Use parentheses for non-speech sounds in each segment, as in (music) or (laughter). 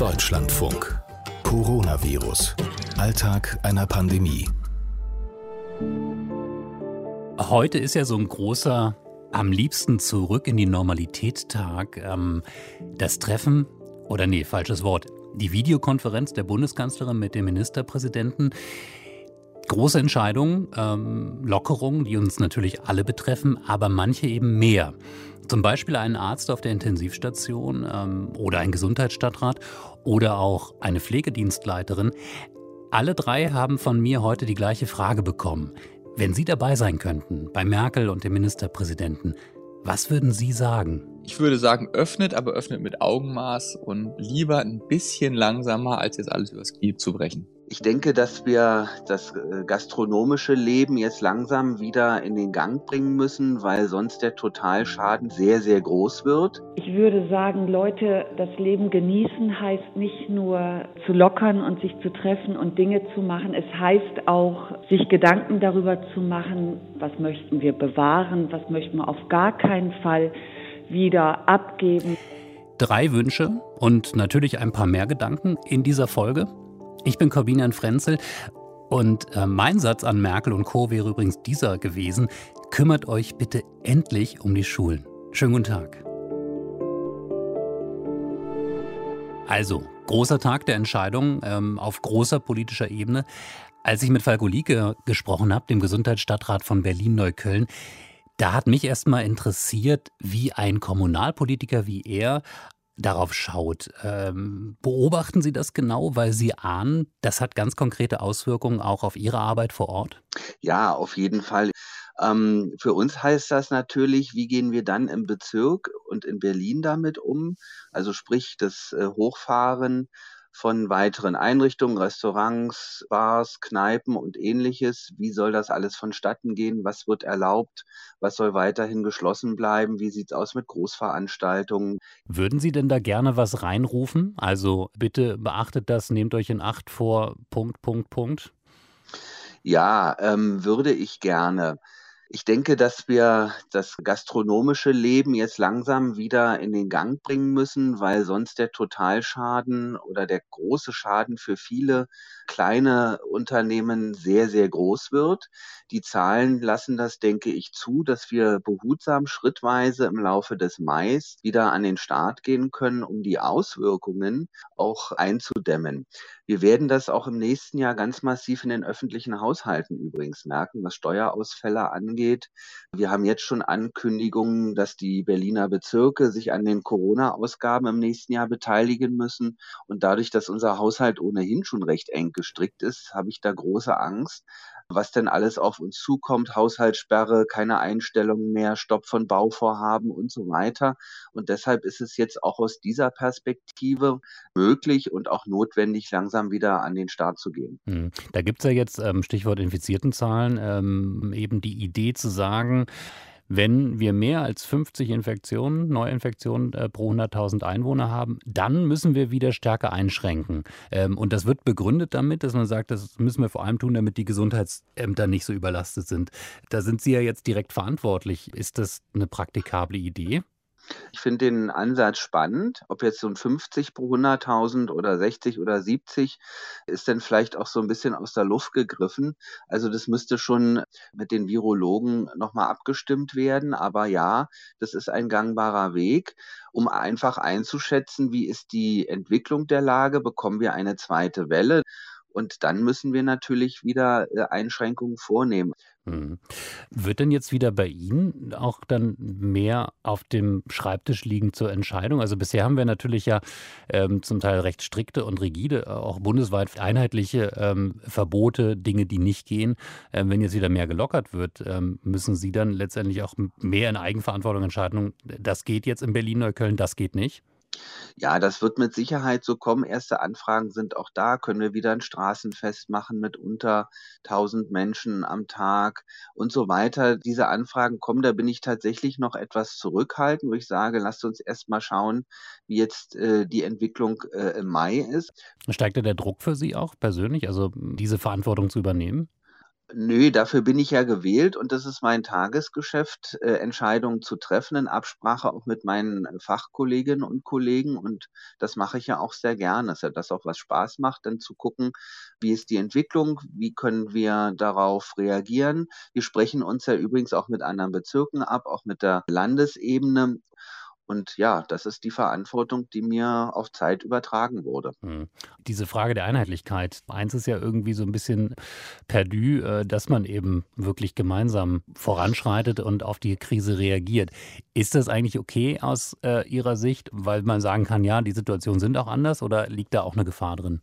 Deutschlandfunk. Coronavirus. Alltag einer Pandemie. Heute ist ja so ein großer am liebsten zurück in die Normalität Tag. Ähm, das Treffen, oder nee, falsches Wort, die Videokonferenz der Bundeskanzlerin mit dem Ministerpräsidenten. Große Entscheidungen, ähm, Lockerungen, die uns natürlich alle betreffen, aber manche eben mehr. Zum Beispiel einen Arzt auf der Intensivstation ähm, oder ein Gesundheitsstadtrat oder auch eine Pflegedienstleiterin. Alle drei haben von mir heute die gleiche Frage bekommen. Wenn Sie dabei sein könnten, bei Merkel und dem Ministerpräsidenten, was würden Sie sagen? Ich würde sagen, öffnet, aber öffnet mit Augenmaß und lieber ein bisschen langsamer, als jetzt alles übers Knie zu brechen. Ich denke, dass wir das äh, gastronomische Leben jetzt langsam wieder in den Gang bringen müssen, weil sonst der Totalschaden sehr, sehr groß wird. Ich würde sagen, Leute, das Leben genießen heißt nicht nur zu lockern und sich zu treffen und Dinge zu machen. Es heißt auch, sich Gedanken darüber zu machen, was möchten wir bewahren, was möchten wir auf gar keinen Fall wieder abgeben. Drei Wünsche und natürlich ein paar mehr Gedanken in dieser Folge. Ich bin Corbinian Frenzel und äh, mein Satz an Merkel und Co. wäre übrigens dieser gewesen: Kümmert euch bitte endlich um die Schulen. Schönen guten Tag. Also, großer Tag der Entscheidung ähm, auf großer politischer Ebene. Als ich mit Falko Lieke gesprochen habe, dem Gesundheitsstadtrat von Berlin-Neukölln, da hat mich erstmal interessiert, wie ein Kommunalpolitiker wie er darauf schaut. Ähm, beobachten Sie das genau, weil Sie ahnen, das hat ganz konkrete Auswirkungen auch auf Ihre Arbeit vor Ort? Ja, auf jeden Fall. Ähm, für uns heißt das natürlich, wie gehen wir dann im Bezirk und in Berlin damit um? Also sprich das äh, Hochfahren von weiteren Einrichtungen, Restaurants, Bars, Kneipen und ähnliches. Wie soll das alles vonstatten gehen? Was wird erlaubt? Was soll weiterhin geschlossen bleiben? Wie sieht es aus mit Großveranstaltungen? Würden Sie denn da gerne was reinrufen? Also bitte beachtet das, nehmt euch in Acht vor Punkt, Punkt, Punkt. Ja, ähm, würde ich gerne. Ich denke, dass wir das gastronomische Leben jetzt langsam wieder in den Gang bringen müssen, weil sonst der Totalschaden oder der große Schaden für viele kleine Unternehmen sehr, sehr groß wird. Die Zahlen lassen das, denke ich, zu, dass wir behutsam schrittweise im Laufe des Mai wieder an den Start gehen können, um die Auswirkungen auch einzudämmen. Wir werden das auch im nächsten Jahr ganz massiv in den öffentlichen Haushalten übrigens merken, was Steuerausfälle angeht. Wir haben jetzt schon Ankündigungen, dass die Berliner Bezirke sich an den Corona-Ausgaben im nächsten Jahr beteiligen müssen. Und dadurch, dass unser Haushalt ohnehin schon recht eng gestrickt ist, habe ich da große Angst, was denn alles auf uns zukommt, Haushaltssperre, keine Einstellungen mehr, Stopp von Bauvorhaben und so weiter. Und deshalb ist es jetzt auch aus dieser Perspektive möglich und auch notwendig, langsam wieder an den Start zu gehen. Hm. Da gibt es ja jetzt, ähm, Stichwort Infiziertenzahlen, ähm, eben die Idee zu sagen, wenn wir mehr als 50 Infektionen, Neuinfektionen äh, pro 100.000 Einwohner haben, dann müssen wir wieder stärker einschränken. Ähm, und das wird begründet damit, dass man sagt, das müssen wir vor allem tun, damit die Gesundheitsämter nicht so überlastet sind. Da sind Sie ja jetzt direkt verantwortlich. Ist das eine praktikable Idee? Ich finde den Ansatz spannend. Ob jetzt so ein 50 pro 100.000 oder 60 oder 70 ist dann vielleicht auch so ein bisschen aus der Luft gegriffen. Also das müsste schon mit den Virologen nochmal abgestimmt werden. Aber ja, das ist ein gangbarer Weg, um einfach einzuschätzen, wie ist die Entwicklung der Lage, bekommen wir eine zweite Welle. Und dann müssen wir natürlich wieder äh, Einschränkungen vornehmen. Mhm. Wird denn jetzt wieder bei Ihnen auch dann mehr auf dem Schreibtisch liegen zur Entscheidung? Also bisher haben wir natürlich ja ähm, zum Teil recht strikte und rigide, äh, auch bundesweit einheitliche ähm, Verbote, Dinge, die nicht gehen. Ähm, wenn jetzt wieder mehr gelockert wird, ähm, müssen Sie dann letztendlich auch mehr in Eigenverantwortung entscheiden, das geht jetzt in Berlin-Neukölln, das geht nicht? Ja, das wird mit Sicherheit so kommen. Erste Anfragen sind auch da. Können wir wieder ein Straßenfest machen mit unter 1000 Menschen am Tag und so weiter. Diese Anfragen kommen. Da bin ich tatsächlich noch etwas zurückhaltend, wo ich sage, lasst uns erst mal schauen, wie jetzt äh, die Entwicklung äh, im Mai ist. Steigt da der Druck für Sie auch persönlich, also diese Verantwortung zu übernehmen? Nö, dafür bin ich ja gewählt und das ist mein Tagesgeschäft, äh, Entscheidungen zu treffen in Absprache auch mit meinen Fachkolleginnen und Kollegen und das mache ich ja auch sehr gerne. Das ist ja das auch, was Spaß macht, dann zu gucken, wie ist die Entwicklung, wie können wir darauf reagieren. Wir sprechen uns ja übrigens auch mit anderen Bezirken ab, auch mit der Landesebene und ja, das ist die Verantwortung, die mir auf Zeit übertragen wurde. Hm. Diese Frage der Einheitlichkeit. Eins ist ja irgendwie so ein bisschen perdu, äh, dass man eben wirklich gemeinsam voranschreitet und auf die Krise reagiert. Ist das eigentlich okay aus äh, Ihrer Sicht, weil man sagen kann, ja, die Situationen sind auch anders oder liegt da auch eine Gefahr drin?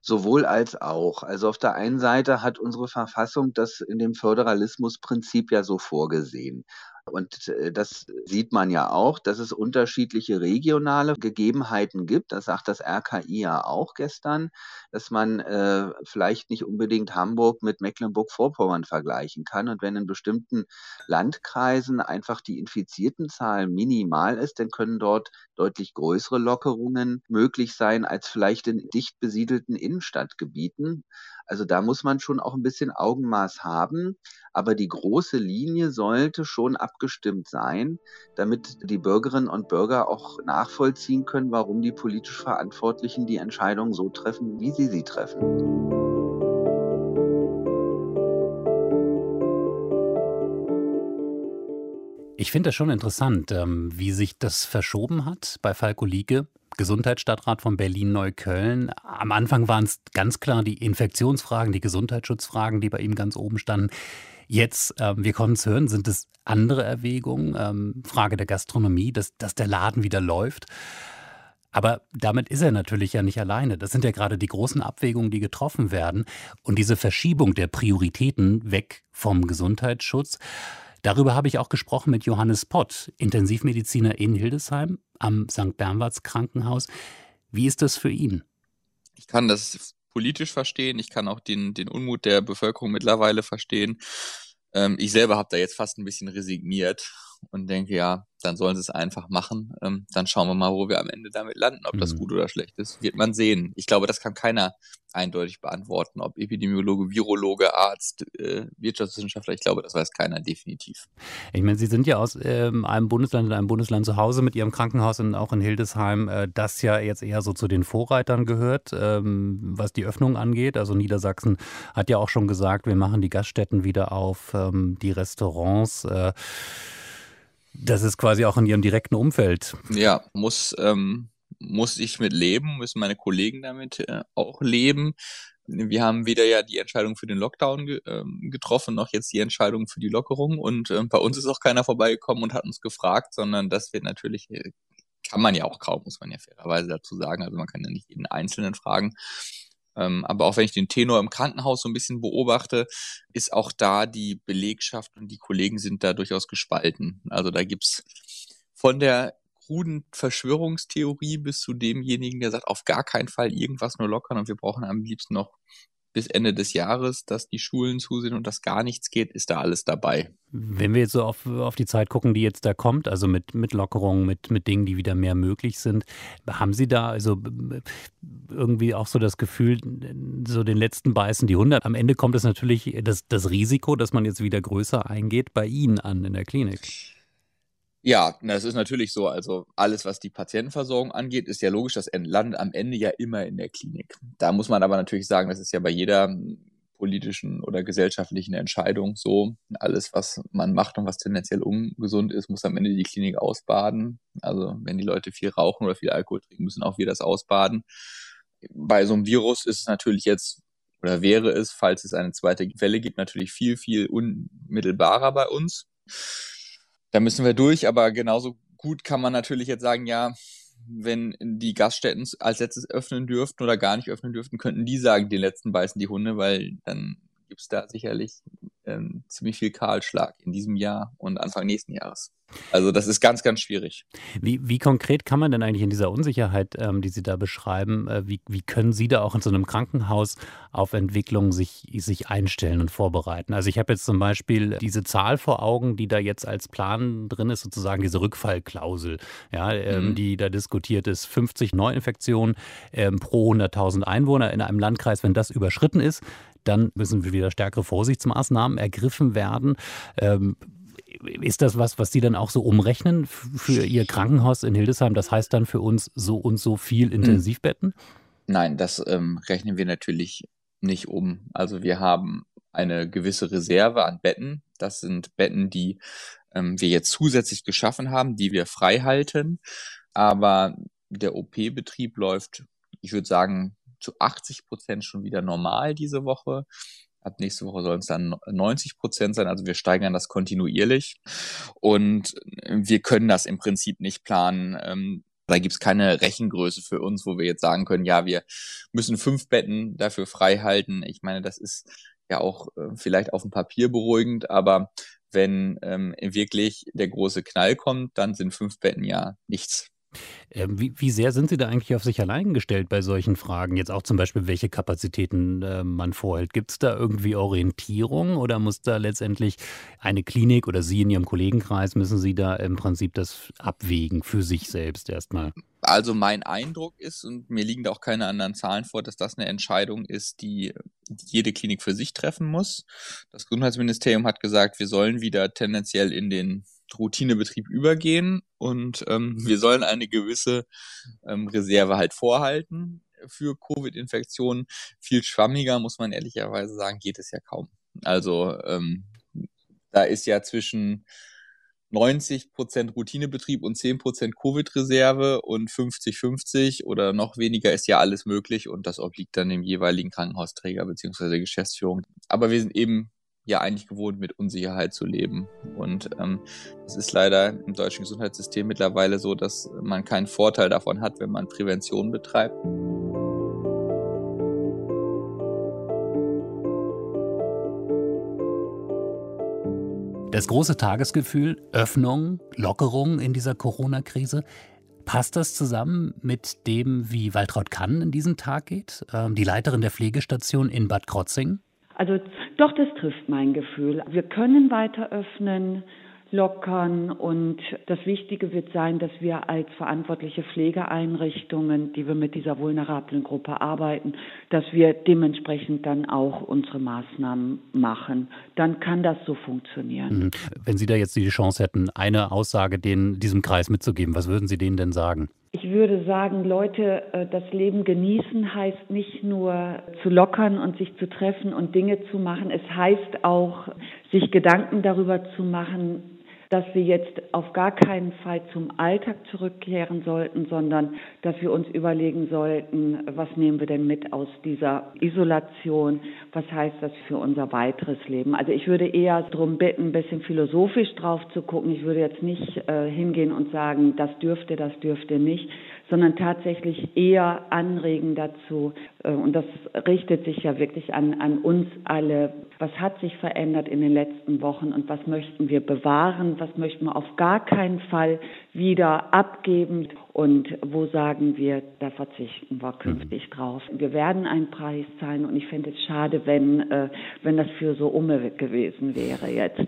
Sowohl als auch. Also auf der einen Seite hat unsere Verfassung das in dem Föderalismusprinzip ja so vorgesehen. Und äh, das sieht man ja auch, dass es unterschiedliche regionale Gegebenheiten gibt. Das sagt das RKI ja auch gestern, dass man äh, vielleicht nicht unbedingt Hamburg mit Mecklenburg-Vorpommern vergleichen kann. Und wenn in bestimmten Landkreisen einfach die Infiziertenzahl minimal ist, dann können dort deutlich größere Lockerungen möglich sein als vielleicht in dicht besiedelten Innenstadtgebieten. Also da muss man schon auch ein bisschen Augenmaß haben. Aber die große Linie sollte schon abgestimmt sein, damit die Bürgerinnen und Bürger auch nachvollziehen können, warum die politisch Verantwortlichen die Entscheidungen so treffen, wie sie sie treffen. Ich finde das schon interessant, ähm, wie sich das verschoben hat bei Falko Lieke. Gesundheitsstadtrat von Berlin-Neukölln. Am Anfang waren es ganz klar die Infektionsfragen, die Gesundheitsschutzfragen, die bei ihm ganz oben standen. Jetzt, äh, wir konnten es hören, sind es andere Erwägungen, ähm, Frage der Gastronomie, dass, dass der Laden wieder läuft. Aber damit ist er natürlich ja nicht alleine. Das sind ja gerade die großen Abwägungen, die getroffen werden. Und diese Verschiebung der Prioritäten weg vom Gesundheitsschutz. Darüber habe ich auch gesprochen mit Johannes Pott, Intensivmediziner in Hildesheim am St. Bernwarts Krankenhaus. Wie ist das für ihn? Ich kann das politisch verstehen. Ich kann auch den, den Unmut der Bevölkerung mittlerweile verstehen. Ähm, ich selber habe da jetzt fast ein bisschen resigniert und denke, ja, dann sollen sie es einfach machen. Ähm, dann schauen wir mal, wo wir am Ende damit landen. Ob das mhm. gut oder schlecht ist, wird man sehen. Ich glaube, das kann keiner eindeutig beantworten. Ob Epidemiologe, Virologe, Arzt, äh, Wirtschaftswissenschaftler, ich glaube, das weiß keiner definitiv. Ich meine, Sie sind ja aus ähm, einem Bundesland in einem Bundesland zu Hause mit Ihrem Krankenhaus und auch in Hildesheim, äh, das ja jetzt eher so zu den Vorreitern gehört, ähm, was die Öffnung angeht. Also Niedersachsen hat ja auch schon gesagt, wir machen die Gaststätten wieder auf, ähm, die Restaurants. Äh, das ist quasi auch in Ihrem direkten Umfeld. Ja, muss, ähm, muss ich mit leben, müssen meine Kollegen damit äh, auch leben. Wir haben weder ja die Entscheidung für den Lockdown ge äh, getroffen, noch jetzt die Entscheidung für die Lockerung. Und äh, bei uns ist auch keiner vorbeigekommen und hat uns gefragt, sondern das wird natürlich, äh, kann man ja auch kaum, muss man ja fairerweise dazu sagen. Also man kann ja nicht jeden Einzelnen fragen. Ähm, aber auch wenn ich den Tenor im Krankenhaus so ein bisschen beobachte, ist auch da die Belegschaft und die Kollegen sind da durchaus gespalten. Also da gibt's von der kruden Verschwörungstheorie bis zu demjenigen, der sagt, auf gar keinen Fall irgendwas nur lockern und wir brauchen am liebsten noch bis Ende des Jahres, dass die Schulen zu sind und dass gar nichts geht, ist da alles dabei. Wenn wir jetzt so auf, auf die Zeit gucken, die jetzt da kommt, also mit, mit Lockerungen, mit, mit Dingen, die wieder mehr möglich sind, haben Sie da also irgendwie auch so das Gefühl, so den letzten beißen die Hunde? Am Ende kommt es natürlich das, das Risiko, dass man jetzt wieder größer eingeht, bei Ihnen an in der Klinik. Ja, das ist natürlich so. Also alles, was die Patientenversorgung angeht, ist ja logisch, das landet am Ende ja immer in der Klinik. Da muss man aber natürlich sagen, das ist ja bei jeder hm, politischen oder gesellschaftlichen Entscheidung so. Alles, was man macht und was tendenziell ungesund ist, muss am Ende die Klinik ausbaden. Also wenn die Leute viel rauchen oder viel Alkohol trinken, müssen auch wir das ausbaden. Bei so einem Virus ist es natürlich jetzt oder wäre es, falls es eine zweite Welle gibt, natürlich viel, viel unmittelbarer bei uns da müssen wir durch, aber genauso gut kann man natürlich jetzt sagen, ja, wenn die Gaststätten als letztes öffnen dürften oder gar nicht öffnen dürften, könnten die sagen, die letzten beißen die Hunde, weil dann gibt es da sicherlich ähm, ziemlich viel Kahlschlag in diesem Jahr und Anfang nächsten Jahres. Also das ist ganz, ganz schwierig. Wie, wie konkret kann man denn eigentlich in dieser Unsicherheit, ähm, die Sie da beschreiben, äh, wie, wie können Sie da auch in so einem Krankenhaus auf Entwicklung sich, sich einstellen und vorbereiten? Also ich habe jetzt zum Beispiel diese Zahl vor Augen, die da jetzt als Plan drin ist, sozusagen diese Rückfallklausel, ja, ähm, mhm. die da diskutiert ist. 50 Neuinfektionen ähm, pro 100.000 Einwohner in einem Landkreis, wenn das überschritten ist, dann müssen wieder stärkere Vorsichtsmaßnahmen ergriffen werden. Ähm, ist das was, was Sie dann auch so umrechnen für Ihr Krankenhaus in Hildesheim? Das heißt dann für uns so und so viel hm. Intensivbetten? Nein, das ähm, rechnen wir natürlich nicht um. Also wir haben eine gewisse Reserve an Betten. Das sind Betten, die ähm, wir jetzt zusätzlich geschaffen haben, die wir frei halten. Aber der OP-Betrieb läuft, ich würde sagen, zu 80 Prozent schon wieder normal diese Woche. Ab nächste Woche sollen es dann 90 Prozent sein. Also wir steigern das kontinuierlich und wir können das im Prinzip nicht planen. Ähm, da gibt es keine Rechengröße für uns, wo wir jetzt sagen können, ja, wir müssen fünf Betten dafür frei halten. Ich meine, das ist ja auch äh, vielleicht auf dem Papier beruhigend, aber wenn ähm, wirklich der große Knall kommt, dann sind fünf Betten ja nichts. Ähm, wie, wie, sehr sind Sie da eigentlich auf sich allein gestellt bei solchen Fragen? Jetzt auch zum Beispiel, welche Kapazitäten äh, man vorhält. Gibt es da irgendwie Orientierung oder muss da letztendlich eine Klinik oder Sie in Ihrem Kollegenkreis, müssen Sie da im Prinzip das abwägen für sich selbst erstmal? Also mein Eindruck ist, und mir liegen da auch keine anderen Zahlen vor, dass das eine Entscheidung ist, die jede Klinik für sich treffen muss. Das Gesundheitsministerium hat gesagt, wir sollen wieder tendenziell in den Routinebetrieb übergehen und ähm, wir sollen eine gewisse ähm, Reserve halt vorhalten für Covid-Infektionen. Viel schwammiger, muss man ehrlicherweise sagen, geht es ja kaum. Also ähm, da ist ja zwischen 90 Prozent Routinebetrieb und 10 Prozent Covid-Reserve und 50-50 oder noch weniger ist ja alles möglich und das obliegt dann dem jeweiligen Krankenhausträger beziehungsweise Geschäftsführung. Aber wir sind eben ja eigentlich gewohnt, mit Unsicherheit zu leben. Und ähm, es ist leider im deutschen Gesundheitssystem mittlerweile so, dass man keinen Vorteil davon hat, wenn man Prävention betreibt. Das große Tagesgefühl, Öffnung, Lockerung in dieser Corona-Krise, passt das zusammen mit dem, wie Waltraud Kann in diesen Tag geht, ähm, die Leiterin der Pflegestation in Bad Krotzing? Also doch, das trifft mein Gefühl. Wir können weiter öffnen lockern. Und das Wichtige wird sein, dass wir als verantwortliche Pflegeeinrichtungen, die wir mit dieser vulnerablen Gruppe arbeiten, dass wir dementsprechend dann auch unsere Maßnahmen machen. Dann kann das so funktionieren. Mhm. Wenn Sie da jetzt die Chance hätten, eine Aussage den, diesem Kreis mitzugeben, was würden Sie denen denn sagen? Ich würde sagen, Leute, äh, das Leben genießen heißt nicht nur zu lockern und sich zu treffen und Dinge zu machen. Es heißt auch, sich Gedanken darüber zu machen, dass wir jetzt auf gar keinen Fall zum Alltag zurückkehren sollten, sondern dass wir uns überlegen sollten, was nehmen wir denn mit aus dieser Isolation, was heißt das für unser weiteres Leben. Also ich würde eher darum bitten, ein bisschen philosophisch drauf zu gucken. Ich würde jetzt nicht äh, hingehen und sagen, das dürfte, das dürfte nicht, sondern tatsächlich eher anregen dazu. Äh, und das richtet sich ja wirklich an, an uns alle. Was hat sich verändert in den letzten Wochen und was möchten wir bewahren? Was möchten wir auf gar keinen Fall wieder abgeben? Und wo sagen wir, da verzichten wir künftig mhm. drauf? Wir werden einen Preis zahlen und ich finde es schade, wenn, äh, wenn das für so umme gewesen wäre jetzt.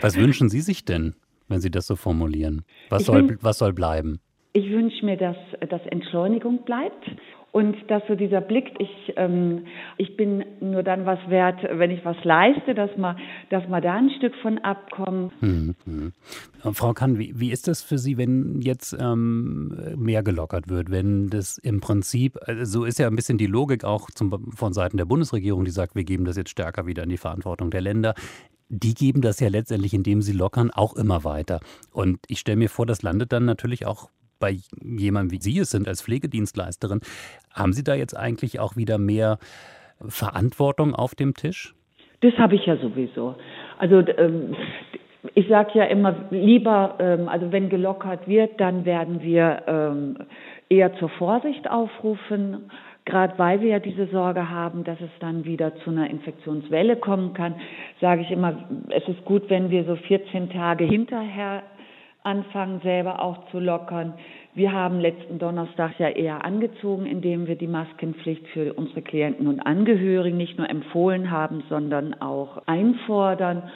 Was wünschen Sie sich denn, wenn Sie das so formulieren? Was, soll, was soll bleiben? Ich wünsche mir, dass, dass Entschleunigung bleibt und dass so dieser Blick, ich, ähm, ich bin nur dann was wert, wenn ich was leiste, dass man, dass man da ein Stück von abkommen. Hm, hm. Frau Kann, wie, wie ist das für Sie, wenn jetzt ähm, mehr gelockert wird, wenn das im Prinzip, also so ist ja ein bisschen die Logik auch zum, von Seiten der Bundesregierung, die sagt, wir geben das jetzt stärker wieder in die Verantwortung der Länder die geben das ja letztendlich, indem sie lockern, auch immer weiter. Und ich stelle mir vor, das landet dann natürlich auch bei jemandem wie Sie es sind als Pflegedienstleisterin, haben Sie da jetzt eigentlich auch wieder mehr Verantwortung auf dem Tisch? Das habe ich ja sowieso. Also ähm, ich sage ja immer lieber, ähm, also wenn gelockert wird, dann werden wir ähm, eher zur Vorsicht aufrufen, gerade weil wir ja diese Sorge haben, dass es dann wieder zu einer Infektionswelle kommen kann, sage ich immer, es ist gut, wenn wir so 14 Tage hinterher anfangen, selber auch zu lockern. Wir haben letzten Donnerstag ja eher angezogen, indem wir die Maskenpflicht für unsere Klienten und Angehörigen nicht nur empfohlen haben, sondern auch einfordern.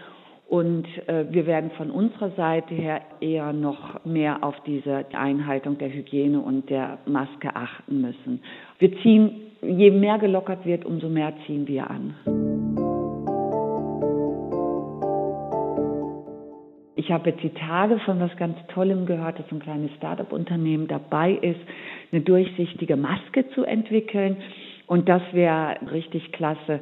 Und äh, wir werden von unserer Seite her eher noch mehr auf diese Einhaltung der Hygiene und der Maske achten müssen. Wir ziehen, je mehr gelockert wird, umso mehr ziehen wir an. Ich habe jetzt die Tage von was ganz Tollem gehört, dass ein kleines Start-up-Unternehmen dabei ist, eine durchsichtige Maske zu entwickeln. Und das wäre richtig klasse,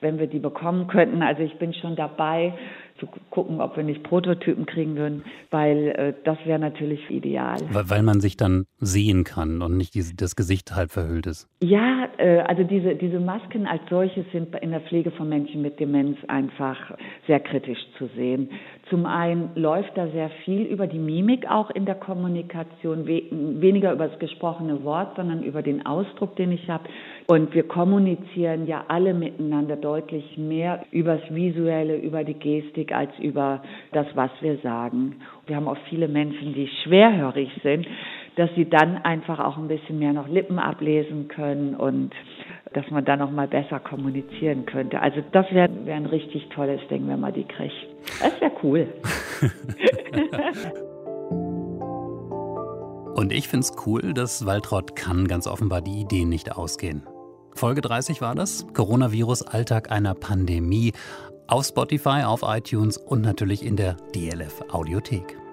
wenn wir die bekommen könnten. Also ich bin schon dabei zu gucken, ob wir nicht Prototypen kriegen würden, weil äh, das wäre natürlich ideal. Weil, weil, man sich dann sehen kann und nicht diese, das Gesicht halb verhüllt ist. Ja, äh, also diese, diese Masken als solche sind in der Pflege von Menschen mit Demenz einfach sehr kritisch zu sehen. Zum einen läuft da sehr viel über die Mimik auch in der Kommunikation, we weniger über das gesprochene Wort, sondern über den Ausdruck, den ich habe. Und wir kommunizieren ja alle miteinander deutlich mehr übers Visuelle, über die Gestik als über das, was wir sagen. Wir haben auch viele Menschen, die schwerhörig sind, dass sie dann einfach auch ein bisschen mehr noch Lippen ablesen können und dass man dann noch mal besser kommunizieren könnte. Also das wäre wär ein richtig tolles Ding, wenn man die kriegt. Das wäre cool. (laughs) Und ich finde es cool, dass Waltraud kann ganz offenbar die Ideen nicht ausgehen. Folge 30 war das. Coronavirus, Alltag einer Pandemie. Auf Spotify, auf iTunes und natürlich in der DLF Audiothek.